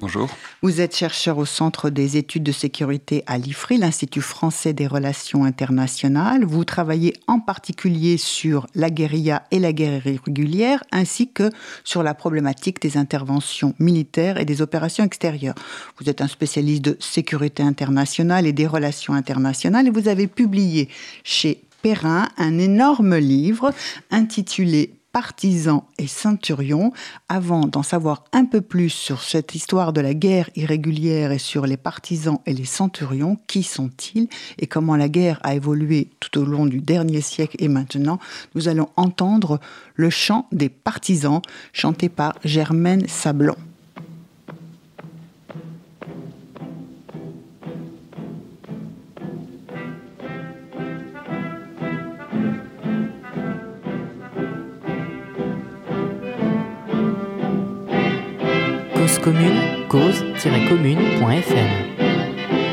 Bonjour. Vous êtes chercheur au Centre des études de sécurité à l'IFRI, l'Institut français des relations internationales. Vous travaillez en particulier sur la guérilla et la guerre irrégulière, ainsi que sur la problématique des interventions militaires et des opérations extérieures. Vous êtes un spécialiste de sécurité internationale et des relations internationales et vous avez publié chez Perrin un énorme livre intitulé partisans et ceinturions. Avant d'en savoir un peu plus sur cette histoire de la guerre irrégulière et sur les partisans et les centurions, qui sont-ils et comment la guerre a évolué tout au long du dernier siècle et maintenant, nous allons entendre le chant des partisans chanté par Germaine Sablon. Cause commune, cause-commune.fm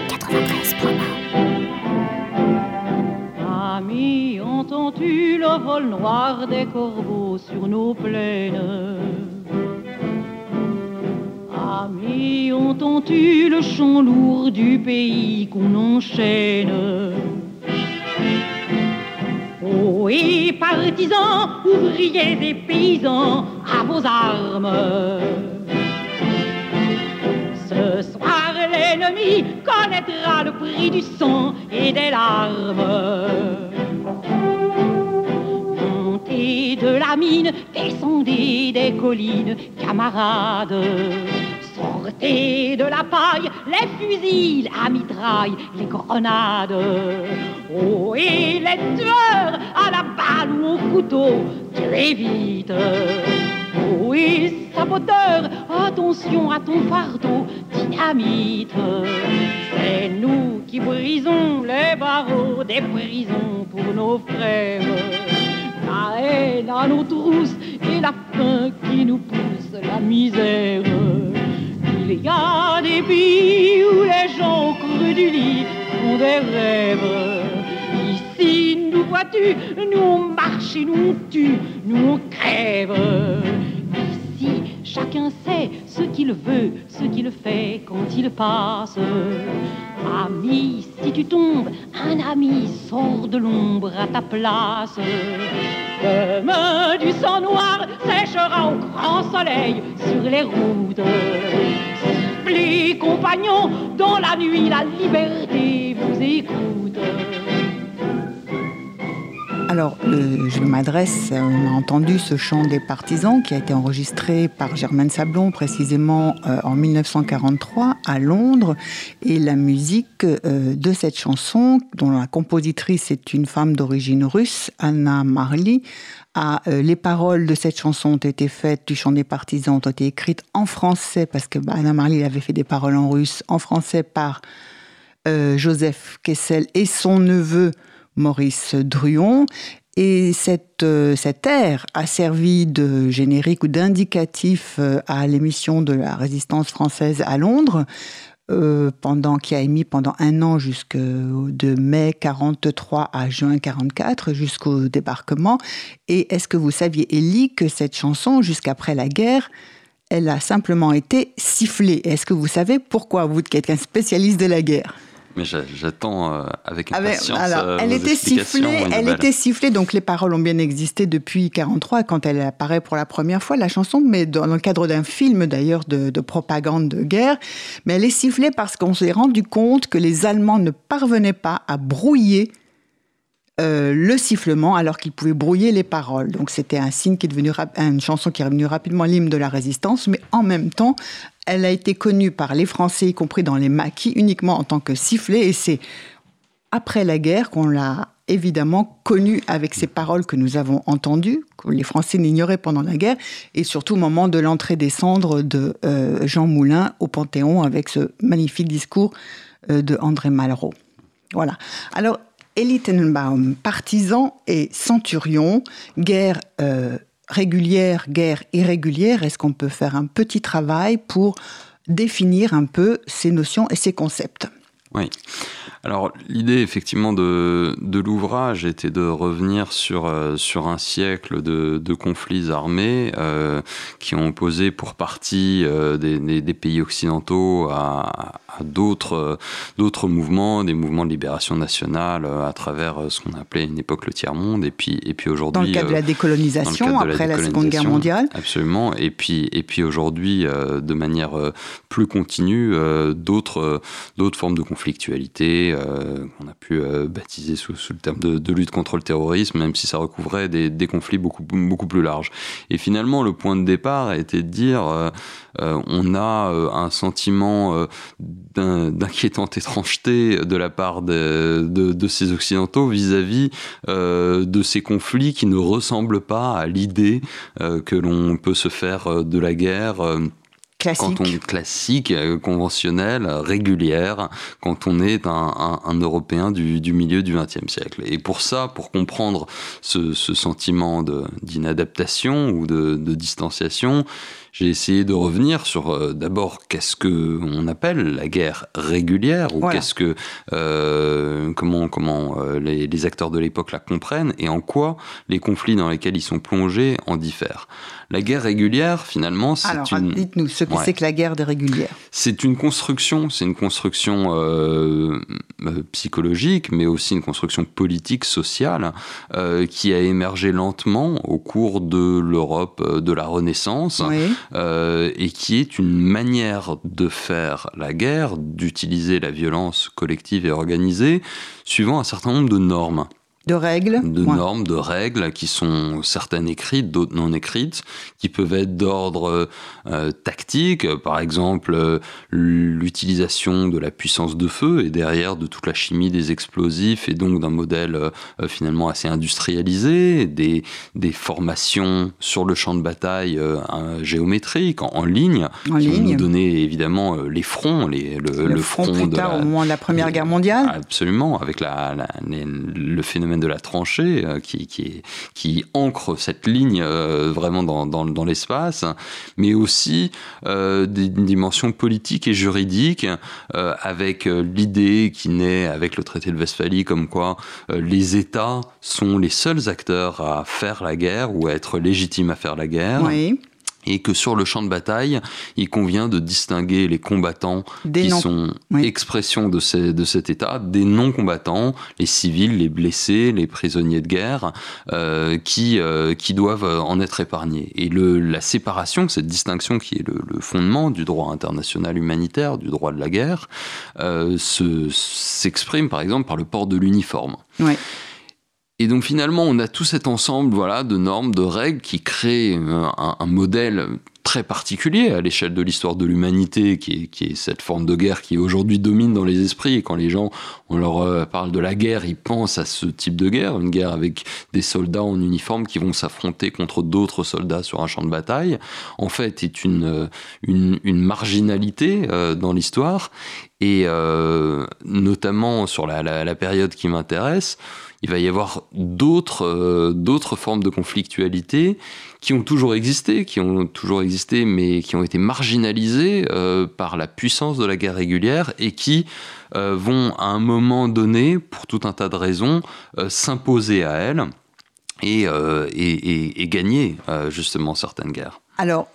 93.1 Amis, entends-tu le vol noir des corbeaux sur nos plaines? Amis, entends-tu le chant lourd du pays qu'on enchaîne? Oh, et partisans, ouvriers et paysans, à vos armes ce soir, l'ennemi connaîtra le prix du sang et des larmes. Montez de la mine, descendez des collines, camarades. Sortez de la paille, les fusils, la mitraille, les grenades. Oh, et les tueurs à la balle ou au couteau, tuez vite. Oui, saboteur, attention à ton fardeau, C'est nous qui brisons les barreaux des prisons pour nos frères. La haine à nos trousses et la faim qui nous pousse la misère. Il y a des pays où les gens creux du lit font des rêves. Ici, nous vois-tu, nous on marche et nous on tue, nous on crève. Chacun sait ce qu'il veut, ce qu'il fait quand il passe. Ami, si tu tombes, un ami sort de l'ombre à ta place. Demain, du sang noir séchera au grand soleil sur les routes. Sifflez, compagnons, dans la nuit, la liberté vous écoute. Alors, euh, je m'adresse, on a entendu ce chant des partisans qui a été enregistré par Germaine Sablon précisément euh, en 1943 à Londres. Et la musique euh, de cette chanson, dont la compositrice est une femme d'origine russe, Anna Marley, a, les paroles de cette chanson ont été faites, du chant des partisans ont été écrites en français, parce que bah, Anna Marley avait fait des paroles en russe, en français par Joseph Kessel et son neveu Maurice Druon. Et cette, euh, cet air a servi de générique ou d'indicatif euh, à l'émission de la résistance française à Londres, euh, pendant, qui a émis pendant un an jusque de mai 43 à juin 44, jusqu'au débarquement. Et est-ce que vous saviez, Elie, que cette chanson, jusqu'après la guerre, elle a simplement été sifflée? Est-ce que vous savez pourquoi, vous qui êtes un spécialiste de la guerre? Mais j'attends avec impatience. Alors, elle était sifflée, et elle nouvelles. était sifflée, donc les paroles ont bien existé depuis 43 quand elle apparaît pour la première fois la chanson, mais dans le cadre d'un film d'ailleurs de, de propagande de guerre. Mais elle est sifflée parce qu'on s'est rendu compte que les Allemands ne parvenaient pas à brouiller euh, le sifflement alors qu'ils pouvaient brouiller les paroles. Donc c'était un signe qui est devenu une chanson qui est devenue rapidement l'hymne de la résistance, mais en même temps, elle a été connue par les Français, y compris dans les maquis, uniquement en tant que sifflet, et c'est après la guerre qu'on l'a évidemment connue avec ces paroles que nous avons entendues, que les Français n'ignoraient pendant la guerre, et surtout au moment de l'entrée des cendres de euh, Jean Moulin au Panthéon avec ce magnifique discours euh, de André Malraux. Voilà. Alors, Elie Tenenbaum, partisan et centurion, guerre euh, régulière, guerre irrégulière, est-ce qu'on peut faire un petit travail pour définir un peu ces notions et ces concepts? Oui. Alors l'idée effectivement de, de l'ouvrage était de revenir sur, euh, sur un siècle de, de conflits armés euh, qui ont opposé pour partie euh, des, des, des, pays occidentaux à, à d'autres d'autres mouvements, des mouvements de libération nationale à travers ce qu'on appelait une époque le tiers-monde. Et puis, et puis aujourd'hui... Dans le cadre de la décolonisation, après la, la, Seconde Guerre mondiale. Absolument, et puis, et puis aujourd'hui de manière plus continue d'autres d'autres formes de conflictualité euh, qu'on a pu euh, baptiser sous, le terme de, lutte contre le terrorisme, même si ça recouvrait des, conflits beaucoup, beaucoup plus larges. Et finalement, le point de départ a été de dire euh, on a un sentiment d'inquiétante étrangeté de la part de, ces Occidentaux vis-à-vis -vis, de ces conflits qui ne ressemblent pas à l'idée que l'on peut se faire de la guerre Quand on classique, euh, conventionnelle, régulière, quand on est un, Européen du, milieu du XXe siècle. Et pour ça, pour comprendre ce, sentiment d'inadaptation ou de distanciation, j'ai essayé de revenir sur euh, d'abord qu'est-ce que on appelle la guerre régulière ou voilà. qu'est-ce que euh, comment comment euh, les, les, acteurs de l'époque la comprennent et en quoi les conflits dans lesquels ils sont plongés en diffèrent. La guerre régulière, finalement, c'est une. Dites-nous ce que ouais. c'est que la guerre régulière. C'est une construction, c'est une construction euh, psychologique, mais aussi une construction politique, sociale, euh, qui a émergé lentement au cours de l'Europe de la Renaissance. Oui. Euh, et qui est une manière de faire la guerre, d'utiliser la violence collective et organisée, suivant un certain nombre de normes de règles de ouais. normes de règles qui sont certaines écrites d'autres non écrites qui peuvent être d'ordre euh, tactique par exemple euh, l'utilisation de la puissance de feu et derrière de toute la chimie des explosifs et donc d'un modèle euh, finalement assez industrialisé des, des formations sur le champ de bataille géométrique en, en, ligne en qui ligne. vont nous donner évidemment les fronts les, le, le, le front, front de la, au moment de la première guerre mondiale absolument avec la, la les, le phénomène de la tranchée euh, qui, qui, ancre cette ligne euh, vraiment dans, l'espace, mais aussi euh, des dimensions politiques et juridiques avec l'idée qui naît avec le traité de Westphalie comme quoi les États sont les seuls acteurs à faire la guerre ou à être légitimes à faire la guerre. Oui et que sur le champ de bataille, il convient de distinguer les combattants des qui non. sont oui. expression de, ces, de, cet état des non-combattants, les civils, les blessés, les prisonniers de guerre, euh, qui, euh, qui doivent en être épargnés. Et le, la séparation, cette distinction qui est le, le, fondement du droit international humanitaire, du droit de la guerre, euh, s'exprime par exemple par le port de l'uniforme. Oui. Et donc finalement, on a tout cet ensemble voilà, de normes, de règles qui créent un, un modèle très particulier à l'échelle de l'histoire de l'humanité, qui est, cette forme de guerre qui aujourd'hui domine dans les esprits. Et quand les gens, on leur euh, parle de la guerre, ils pensent à ce type de guerre, une guerre avec des soldats en uniforme qui vont s'affronter contre d'autres soldats sur un champ de bataille. En fait, est une, euh, une, marginalité euh, dans l'histoire. Et euh, notamment sur la période qui m'intéresse, il va y avoir d'autres euh, d'autres formes de conflictualité qui ont toujours existé, qui ont toujours existé, mais qui ont été marginalisées euh, par la puissance de la guerre régulière et qui euh, vont à un moment donné, pour tout un tas de raisons, s'imposer à elle et, et, et, et, gagner justement certaines guerres. Alors,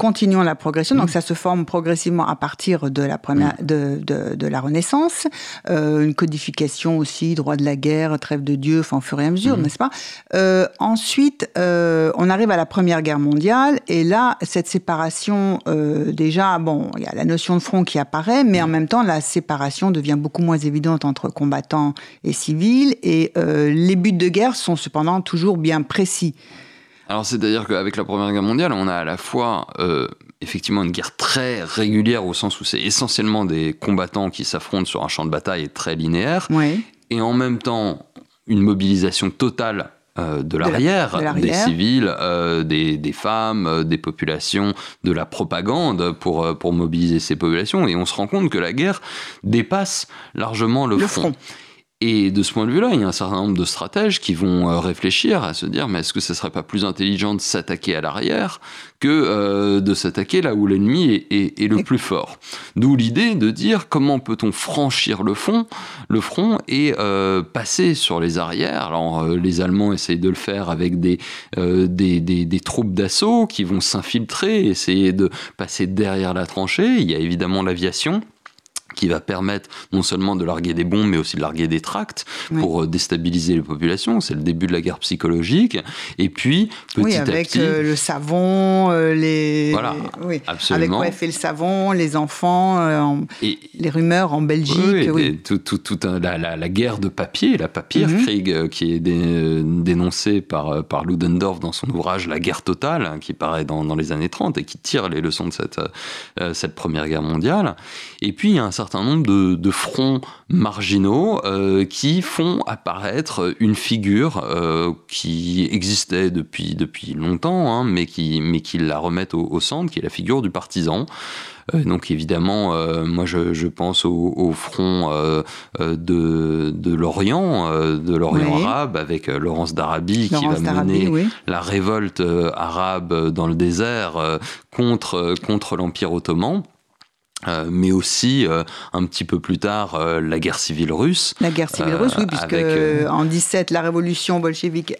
continuons la progression. Donc, ça se forme progressivement à partir de la première, de, de, de la Renaissance. Euh, une codification aussi, droit de la guerre, trêve de Dieu, enfin, au fur et à mesure, mmh. n'est-ce pas? Euh, Ensuite, euh, on arrive à la Première Guerre mondiale, et là, cette séparation, euh, déjà, bon, il y a la notion de front qui apparaît, mais en même temps, la séparation devient beaucoup moins évidente entre combattants et civils, et euh, les buts de guerre sont cependant toujours bien précis. Alors c'est-à-dire qu'avec la Première Guerre mondiale, on a à la fois euh, effectivement une guerre très régulière au sens où c'est essentiellement des combattants qui s'affrontent sur un champ de bataille très linéaire, oui. et en même temps une mobilisation totale euh, de l'arrière, de la, des civils, euh, des, des, femmes, euh, des populations, de la propagande pour, pour mobiliser ces populations. Et on se rend compte que la guerre dépasse largement le, le front. front. Et de ce point de vue-là, il y a un certain nombre de stratèges qui vont euh, réfléchir à se dire, mais est-ce que ce serait pas plus intelligent de s'attaquer à l'arrière que euh, de s'attaquer là où l'ennemi est, le plus fort? D'où l'idée de dire comment peut-on franchir le front et euh, passer sur les arrières? Alors les Allemands essayent de le faire avec des troupes d'assaut qui vont s'infiltrer, essayer de passer derrière la tranchée. Il y a évidemment l'aviation qui va permettre non seulement de larguer des bombes, mais aussi de larguer des tracts pour euh, déstabiliser les populations. C'est le début de la guerre psychologique. Et puis, petit oui, avec à petit, euh, le savon, euh, les... Voilà, oui. absolument. Avec fait le savon, les enfants, et, les rumeurs en Belgique. Oui, tout, tout, tout la, la, la, guerre de papier, la papierkrieg, mhm. qui est dénoncée par, par Ludendorff dans son ouvrage La guerre totale, hein, qui paraît dans, dans, les années 30 et qui tire les leçons de cette, cette première guerre mondiale. Et puis, il y a un certain nombre de, fronts marginaux euh, qui font apparaître une figure euh, qui existait depuis, depuis longtemps, hein, mais, qui, mais qui la remettent au, centre, qui est la figure du partisan. Euh, donc évidemment, moi je, pense au, front de, de l'Orient, de l'Orient arabe, avec Laurence d'Arabie qui va mener la révolte arabe dans le désert contre, contre l'Empire ottoman. Euh, mais aussi euh, un petit peu plus tard euh, la guerre civile russe. La guerre civile russe, oui, puisque en 17 la révolution bolchevique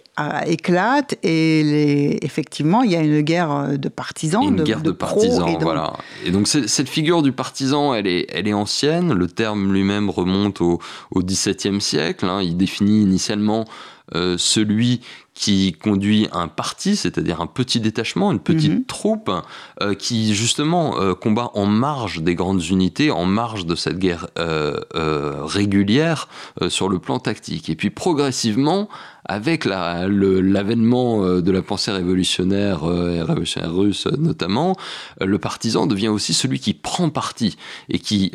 éclate et les... effectivement il y a une guerre de partisans, une de, guerre de, partisans, voilà. Et donc cette figure du partisan, elle est, elle est ancienne. Le terme lui-même remonte au, au XVIIe siècle. Hein. Il définit initialement celui qui conduit un parti, c'est-à-dire un petit détachement, une petite mhm. troupe, euh, qui justement euh, combat en marge des grandes unités, en marge de cette guerre euh, régulière sur le plan tactique. Et puis progressivement, avec l'avènement euh, de la pensée révolutionnaire euh, révolutionnaire russe notamment, euh, le partisan devient aussi celui qui prend parti et qui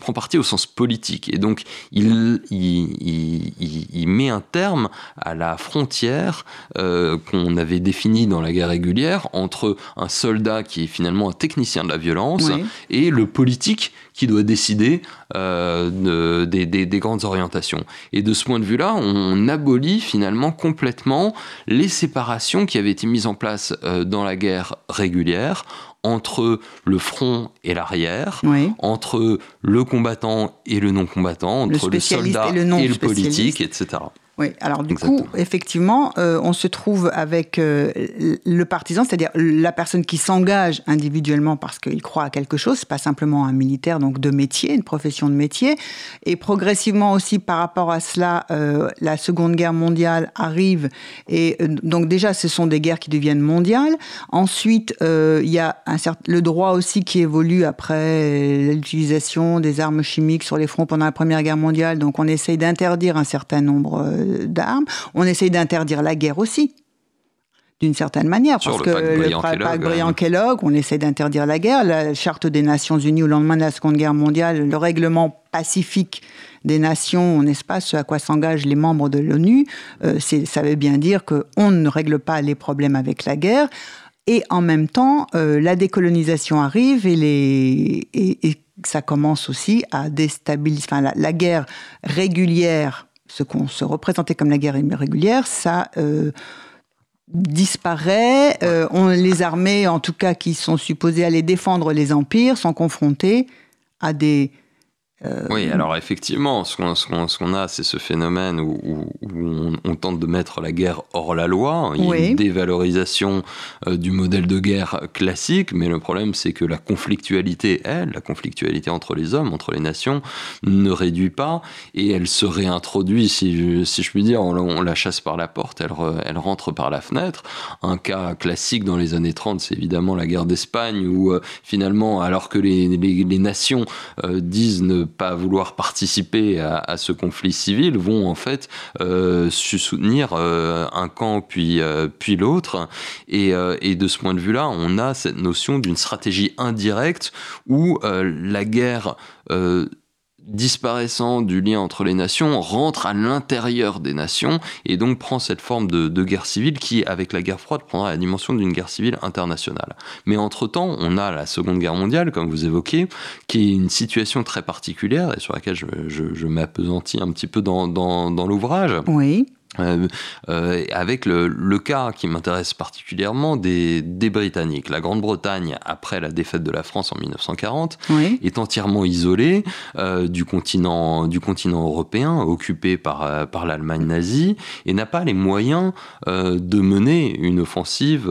prend parti au sens politique. Et donc il, il, met un terme à la frontière qu'on avait définie dans la guerre régulière entre un soldat qui est finalement un technicien de la violence et le politique qui doit décider euh, des, des, grandes orientations. Et de ce point de vue-là, on abolit finalement complètement les séparations qui avaient été mises en place euh, dans la guerre régulière entre le front et l'arrière, entre le combattant et le non-combattant, entre le, soldat et le, et le politique, etc. Oui, alors du coup, effectivement, euh, on se trouve avec euh, le partisan, c'est-à-dire la personne qui s'engage individuellement parce qu'il croit à quelque chose, pas simplement un militaire, donc de métier, une profession de métier. Et progressivement aussi par rapport à cela, euh, la Seconde Guerre mondiale arrive et donc déjà ce sont des guerres qui deviennent mondiales. Ensuite, il y a un certain, le droit aussi qui évolue après l'utilisation des armes chimiques sur les fronts pendant la Première Guerre mondiale. Donc on essaye d'interdire un certain nombre d'armes. On essaye d'interdire la guerre aussi d'une certaine manière, parce que le pacte Briand-Kellogg, on essaie d'interdire la guerre. La charte des Nations Unies au lendemain de la Seconde Guerre mondiale, le règlement pacifique des nations, n'est-ce pas, ce à quoi s'engagent les membres de l'ONU, euh, ça veut bien dire qu'on ne règle pas les problèmes avec la guerre. Et en même temps, euh, la décolonisation arrive et, les, et, ça commence aussi à déstabiliser. Enfin, la guerre régulière ce qu'on se représentait comme la guerre irrégulière, ça euh, disparaît. Euh, on, les armées, en tout cas, qui sont supposées aller défendre les empires, sont confrontées à des euh, oui, alors effectivement, ce qu'on a, c'est ce phénomène où, on, tente de mettre la guerre hors la loi. Il y a une dévalorisation euh, du modèle de guerre classique, mais le problème, c'est que la conflictualité, elle, la conflictualité entre les hommes, entre les nations, ne réduit pas et elle se réintroduit, si je, si je puis dire, on, la chasse par la porte, elle, elle rentre par la fenêtre. Un cas classique dans les années 30, c'est évidemment la guerre d'Espagne, où euh, finalement, alors que les, les, les nations disent ne pas vouloir participer à, ce conflit civil vont en fait euh, soutenir euh, un camp puis, euh, puis l'autre. Et, et, de ce point de vue-là, on a cette notion d'une stratégie indirecte où la guerre disparaissant du lien entre les nations, rentre à l'intérieur des nations et donc prend cette forme de, guerre civile qui, avec la guerre froide, prendra la dimension d'une guerre civile internationale. Mais entre-temps, on a la Seconde Guerre mondiale, comme vous évoquez, qui est une situation très particulière et sur laquelle je, je, m'appesantis un petit peu dans, dans l'ouvrage. Oui. Euh, euh, avec le, cas qui m'intéresse particulièrement des, des, Britanniques. La Grande-Bretagne, après la défaite de la France en 1940, est entièrement isolée euh, du, continent, du continent européen, occupé par, par l'Allemagne nazie, et n'a pas les moyens de mener une offensive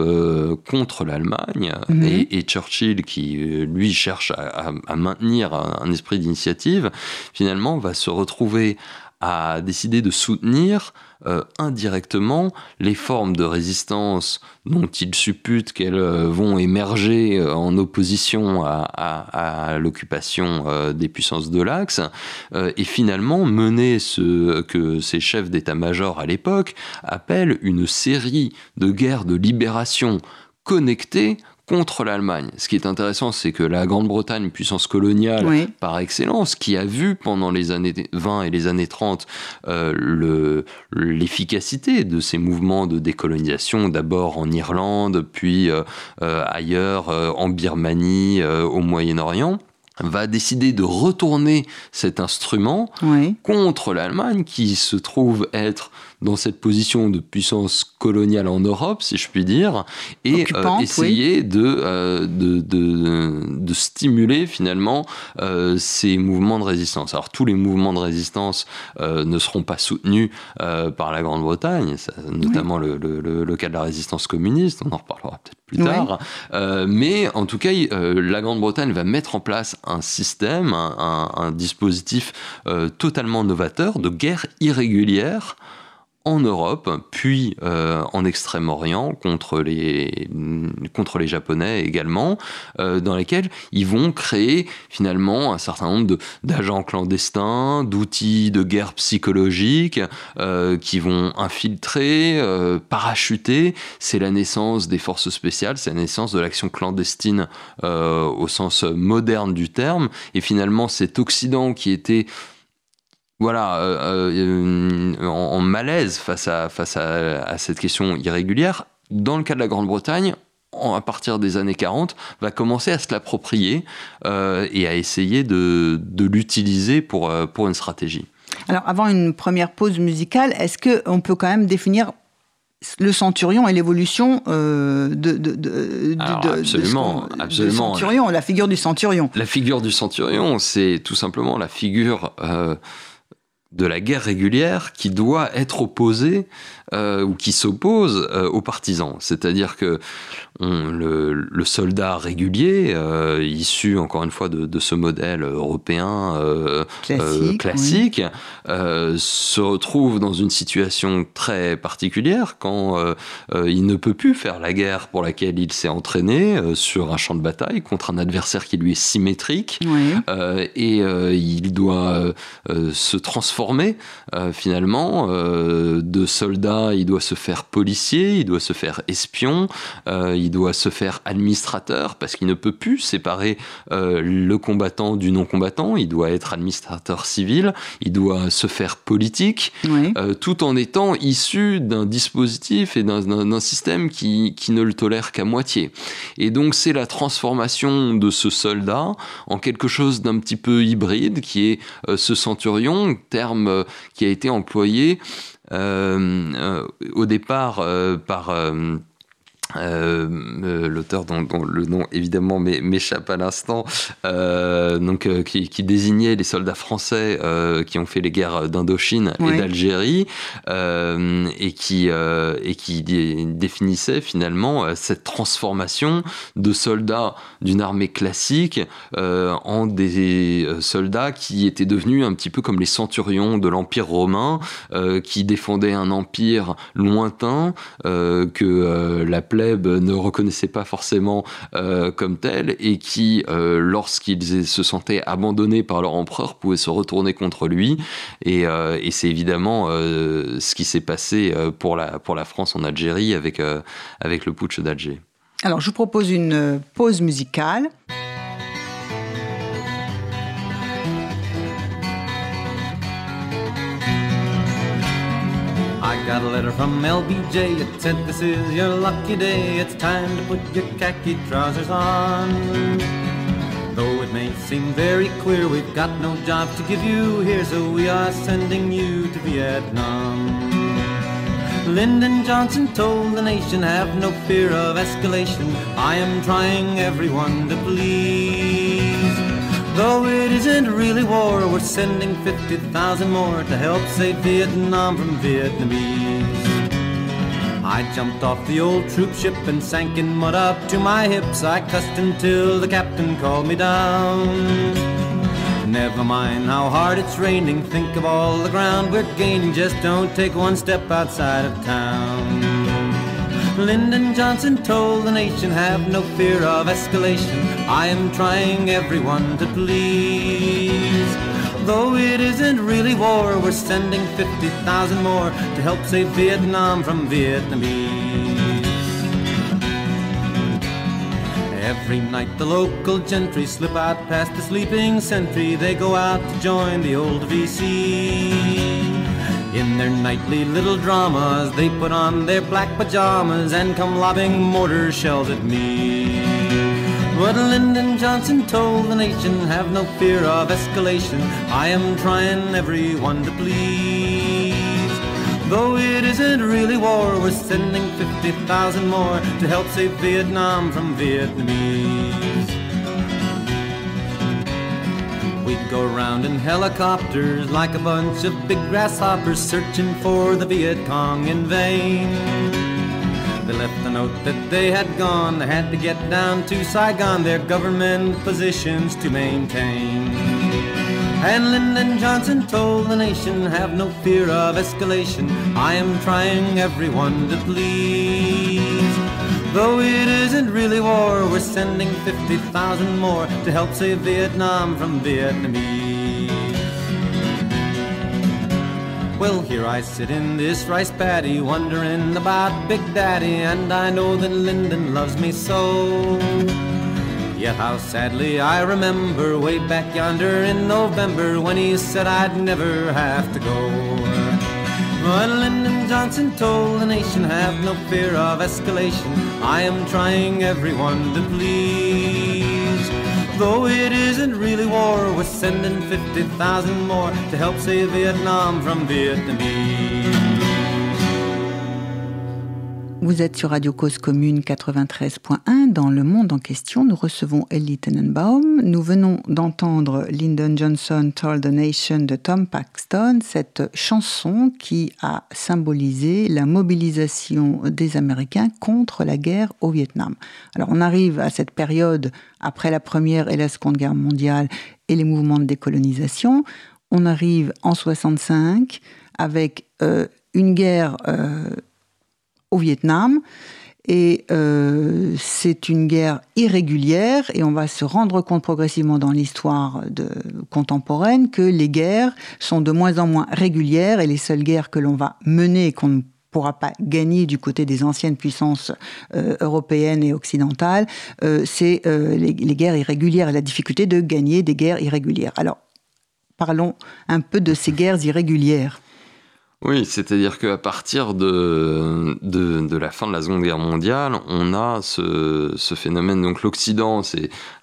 contre l'Allemagne. Mhm. Et, Churchill, qui lui cherche à, à maintenir un esprit d'initiative, finalement va se retrouver à décider de soutenir euh, indirectement les formes de résistance dont il suppute qu'elles euh, vont émerger euh, en opposition à, l'occupation des puissances de l'Axe, et finalement mener ce que ces chefs d'état-major à l'époque appellent une série de guerres de libération connectées contre l'Allemagne. Ce qui est intéressant, c'est que la Grande-Bretagne, puissance coloniale par excellence, qui a vu pendant les années 20 et les années 30 euh, l'efficacité de ces mouvements de décolonisation, d'abord en Irlande, puis euh, euh, ailleurs, en Birmanie, au Moyen-Orient, va décider de retourner cet instrument contre l'Allemagne qui se trouve être dans cette position de puissance coloniale en Europe, si je puis dire, et euh, essayer euh, de, de, de, stimuler finalement euh, ces mouvements de résistance. Alors tous les mouvements de résistance ne seront pas soutenus par la Grande-Bretagne, notamment le, le, cas de la résistance communiste, on en reparlera peut-être plus tard, mais en tout cas, la Grande-Bretagne va mettre en place un système, un, un dispositif totalement novateur de guerre irrégulière en Europe, puis euh, en Extrême-Orient contre les, Japonais également, euh, dans lesquels ils vont créer finalement un certain nombre d'agents clandestins, d'outils de guerre psychologique euh, qui vont infiltrer, parachuter. C'est la naissance des forces spéciales, c'est la naissance de l'action clandestine au sens moderne du terme. Et finalement, cet Occident qui était voilà, euh, euh, en, malaise face, à, face à, cette question irrégulière. Dans le cas de la Grande-Bretagne, à partir des années 40, va commencer à se l'approprier euh, et à essayer de, l'utiliser pour, pour une stratégie. Alors, avant une première pause musicale, est-ce qu'on peut quand même définir le centurion et l'évolution de, de, absolument, absolument. centurion, la figure du centurion. La figure du centurion, c'est tout simplement la figure de la guerre régulière qui doit être opposée euh, ou qui s'oppose euh, aux partisans. C'est-à-dire que le, soldat régulier, euh, issu encore une fois de, ce modèle européen classique, se retrouve dans une situation très particulière quand il ne peut plus faire la guerre pour laquelle il s'est entraîné sur un champ de bataille contre un adversaire qui lui est symétrique et il doit se transformer finalement de soldat, il doit se faire policier, il doit se faire espion, il doit se faire administrateur parce qu'il ne peut plus séparer euh, le combattant du non-combattant, il doit être administrateur civil, il doit se faire politique, euh, tout en étant issu d'un dispositif et d'un système qui, qui, ne le tolère qu'à moitié. Et donc c'est la transformation de ce soldat en quelque chose d'un petit peu hybride qui est euh, ce centurion, terme qui a été employé au départ par euh, euh, l'auteur dont, le nom évidemment m'échappe à l'instant, euh, donc qui, désignait les soldats français qui ont fait les guerres d'Indochine et d'Algérie et qui et qui définissait finalement cette transformation de soldats d'une armée classique en des soldats qui étaient devenus un petit peu comme les centurions de l'empire romain, qui défendaient un empire lointain que la ne reconnaissait pas forcément euh, comme tel et qui, euh, lorsqu'ils se sentaient abandonnés par leur empereur, pouvaient se retourner contre lui. Et, euh, c'est évidemment ce qui s'est passé pour la, pour la France en Algérie avec, avec le putsch d'Alger. Alors, je vous propose une pause musicale. Letter from LBJ. It said, This is your lucky day. It's time to put your khaki trousers on. Though it may seem very clear we've got no job to give you here, so we are sending you to Vietnam. Lyndon Johnson told the nation, have no fear of escalation. I am trying everyone to please. Though it isn't really war, we're sending 50,000 more to help save Vietnam from Vietnamese. I jumped off the old troop ship and sank in mud up to my hips. I cussed until the captain called me down. Never mind how hard it's raining, think of all the ground we're gaining. Just don't take one step outside of town. Lyndon Johnson told the nation, have no fear of escalation. I am trying everyone to please. Though it isn't really war, we're sending 50,000 more to help save Vietnam from Vietnamese. Every night the local gentry slip out past the sleeping sentry. They go out to join the old VC. In their nightly little dramas, they put on their black pajamas and come lobbing mortar shells at me. But Lyndon Johnson told the nation, have no fear of escalation. I am trying everyone to please. Though it isn't really war, we're sending 50,000 more to help save Vietnam from Vietnamese. We'd go around in helicopters like a bunch of big grasshoppers searching for the Viet Cong in vain. Left a note that they had gone, they had to get down to Saigon, their government positions to maintain. And Lyndon Johnson told the nation, have no fear of escalation. I am trying everyone to please. Though it isn't really war, we're sending 50,000 more to help save Vietnam from Vietnamese. Well, here I sit in this rice paddy, wondering about Big Daddy, and I know that Lyndon loves me so. Yet how sadly I remember way back yonder in November when he said I'd never have to go. But Lyndon Johnson told the nation, have no fear of escalation. I am trying everyone to please. Though it isn't really war, we're sending 50,000 more to help save Vietnam from Vietnamese. Vous êtes sur Radio Cause Commune 93.1. Dans le monde en question, nous recevons Ellie Tenenbaum. Nous venons d'entendre Lyndon Johnson Told the Nation de Tom Paxton, cette chanson qui a symbolisé la mobilisation des Américains contre la guerre au Vietnam. Alors on arrive à cette période après la Première et la Seconde Guerre mondiale et les mouvements de décolonisation. On arrive en 65 avec euh, une guerre euh, au Vietnam. Et euh, c'est une guerre irrégulière, et on va se rendre compte progressivement dans l'histoire contemporaine que les guerres sont de moins en moins régulières, et les seules guerres que l'on va mener et qu'on ne pourra pas gagner du côté des anciennes puissances euh, européennes et occidentales, euh, c'est les, les, guerres irrégulières et la difficulté de gagner des guerres irrégulières. Alors, parlons un peu de ces guerres irrégulières. Oui, c'est-à-dire qu'à partir de, de, de, la fin de la Seconde Guerre mondiale, on a ce, ce phénomène. Donc l'Occident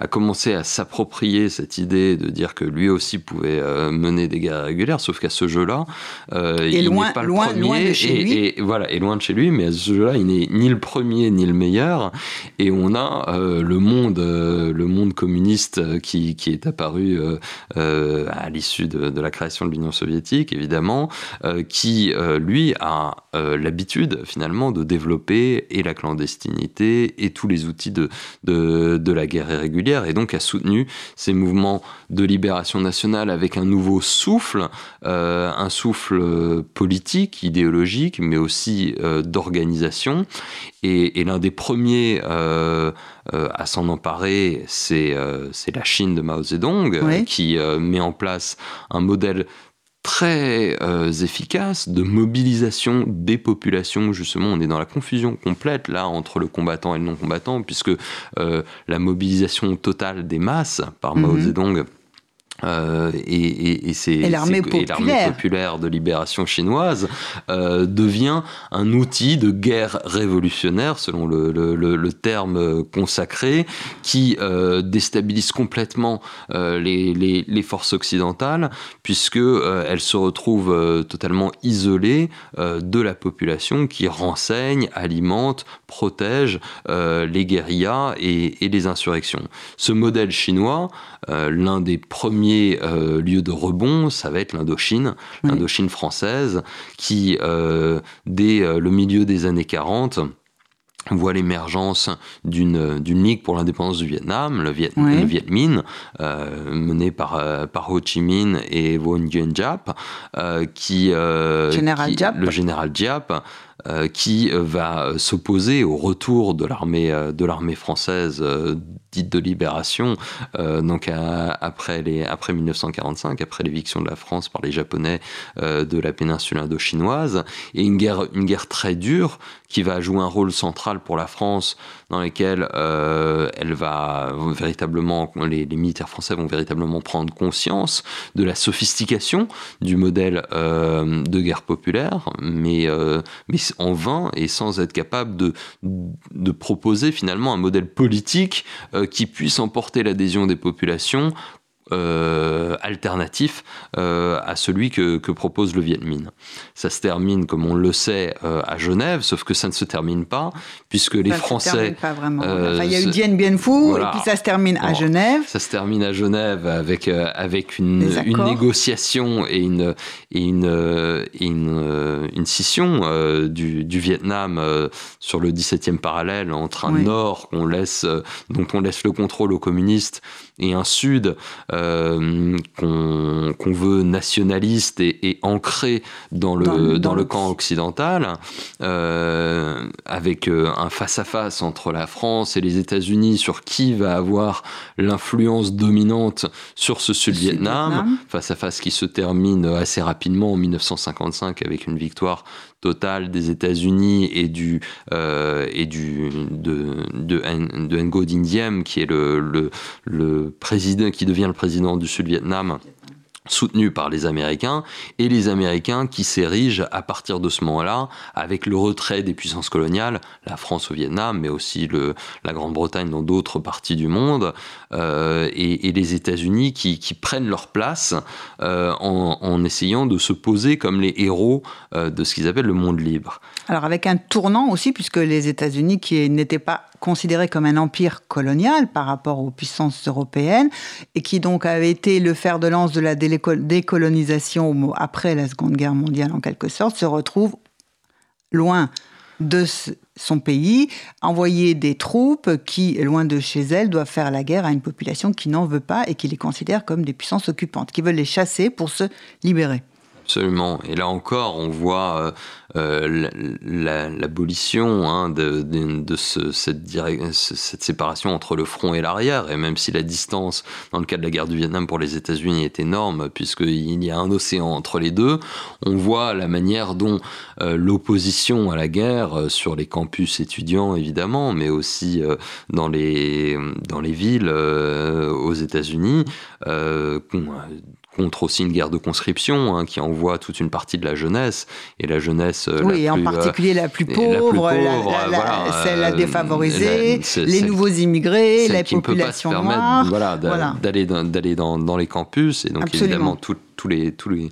a commencé à s'approprier cette idée de dire que lui aussi pouvait euh, mener des guerres régulières, sauf qu'à ce jeu-là, euh, il n'est pas le premier. Loin de chez et, lui. Et, voilà, et loin de chez lui, mais à ce jeu-là, il n'est ni le premier ni le meilleur. Et on a euh, le monde, euh, le monde communiste qui, qui est apparu à l'issue de, de, la création de l'Union soviétique, évidemment, qui qui, euh, lui, a euh, l'habitude finalement de développer et la clandestinité et tous les outils de, de, la guerre irrégulière, et donc a soutenu ces mouvements de libération nationale avec un nouveau souffle, euh, un souffle politique, idéologique, mais aussi d'organisation. Et, l'un des premiers à s'en emparer, c'est la Chine de Mao Zedong, qui met en place un modèle très euh, efficace de mobilisation des populations. Justement, on est dans la confusion complète là entre le combattant et le non-combattant, puisque euh, la mobilisation totale des masses par Mao mhm. Zedong euh, et, et, l'armée populaire. de libération chinoise euh, devient un outil de guerre révolutionnaire, selon le, le, terme consacré, qui euh, déstabilise complètement les, les, les, forces occidentales, puisque elles se retrouvent totalement isolées de la population qui renseigne, alimente, protège les guérillas et, les insurrections. Ce modèle chinois, l'un des premiers euh, lieu de rebond, ça va être l'Indochine, l'Indochine française, qui, euh, dès euh, le milieu des années 40, voit l'émergence d'une ligue pour l'indépendance du Vietnam, le, Viet, Viet Minh, mené par, par Ho Chi Minh et Vo Nguyen Giap, qui, général le général Giap, qui va s'opposer au retour de l'armée de l'armée française dite de libération, euh, donc après, les, après 1945, après l'éviction de la France par les Japonais euh, de la péninsule indo-chinoise, et une guerre, une guerre très dure qui va jouer un rôle central pour la France, dans laquelle euh, elle va véritablement, les, militaires français vont véritablement prendre conscience de la sophistication du modèle de guerre populaire, mais, mais en vain et sans être capable de, de proposer finalement un modèle politique qui puisse emporter l'adhésion des populations euh, alternatif euh, à celui que, propose le Viet Minh. Ça se termine, comme on le sait, euh, à Genève, sauf que ça ne se termine pas, puisque les Français... Se pas vraiment. il y a eu Dien Bien Phu, et puis ça se termine à Genève. Ça se termine à Genève avec, avec une, une, négociation et une, et une, une, une, scission du, du, Vietnam sur le 17e parallèle entre un nord qu'on laisse, dont on laisse le contrôle aux communistes et un sud euh, qu'on veut nationaliste et, ancré dans le, dans, le camp occidental, euh, avec euh, un face-à-face entre la France et les États-Unis sur qui va avoir l'influence dominante sur ce Sud-Vietnam, face-à-face qui se termine assez rapidement en 1955 avec une victoire total des États-Unis et du euh, et du de de, de Ngo Dinh qui est le, le, le président qui devient le président du Sud-Vietnam soutenu par les Américains, et les Américains qui s'érigent à partir de ce moment-là, avec le retrait des puissances coloniales, la France au Vietnam, mais aussi la Grande-Bretagne dans d'autres parties du monde, euh, et, les États-Unis qui, prennent leur place euh, en, en, essayant de se poser comme les héros euh, de ce qu'ils appellent le monde libre. Alors avec un tournant aussi, puisque les États-Unis, qui n'étaient pas considérés comme un empire colonial par rapport aux puissances européennes, et qui donc avait été le fer de lance de la décolonisation après la Seconde Guerre mondiale en quelque sorte, se retrouve loin de son pays, envoyer des troupes qui, loin de chez elles, doivent faire la guerre à une population qui n'en veut pas et qui les considère comme des puissances occupantes, qui veulent les chasser pour se libérer. Absolument. Et là encore, on voit euh, euh, l'abolition de, de, ce, cette, séparation entre le front et l'arrière. Et même si la distance, dans le cas de la guerre du Vietnam pour les États-Unis, est énorme, puisqu'il y a un océan entre les deux, on voit la manière dont euh, l'opposition à la guerre euh, sur les campus étudiants, évidemment, mais aussi les, dans les villes aux États-Unis, contre aussi une guerre de conscription hein, qui envoie toute une partie de la jeunesse et la jeunesse euh, oui, en particulier la plus pauvre, celle la défavorisée, les nouveaux immigrés, la population ne peut pas se permettre voilà, d'aller d'aller dans, dans, les campus et donc évidemment tous les tous les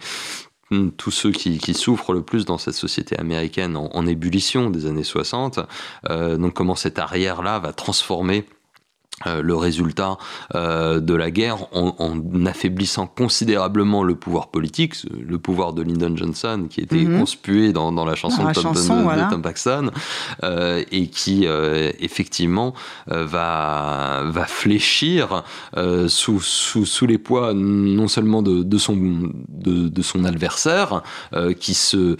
tous ceux qui, qui, souffrent le plus dans cette société américaine en, ébullition des années 60. Euh, donc comment cette arrière-là va transformer euh, le résultat euh, de la guerre en, affaiblissant considérablement le pouvoir politique, le pouvoir de Lyndon Johnson qui était mhm. conspué dans, la chanson, de, Tom, Paxson euh, et qui effectivement va, va fléchir sous, sous, les poids non seulement de, son, de, son adversaire qui, se,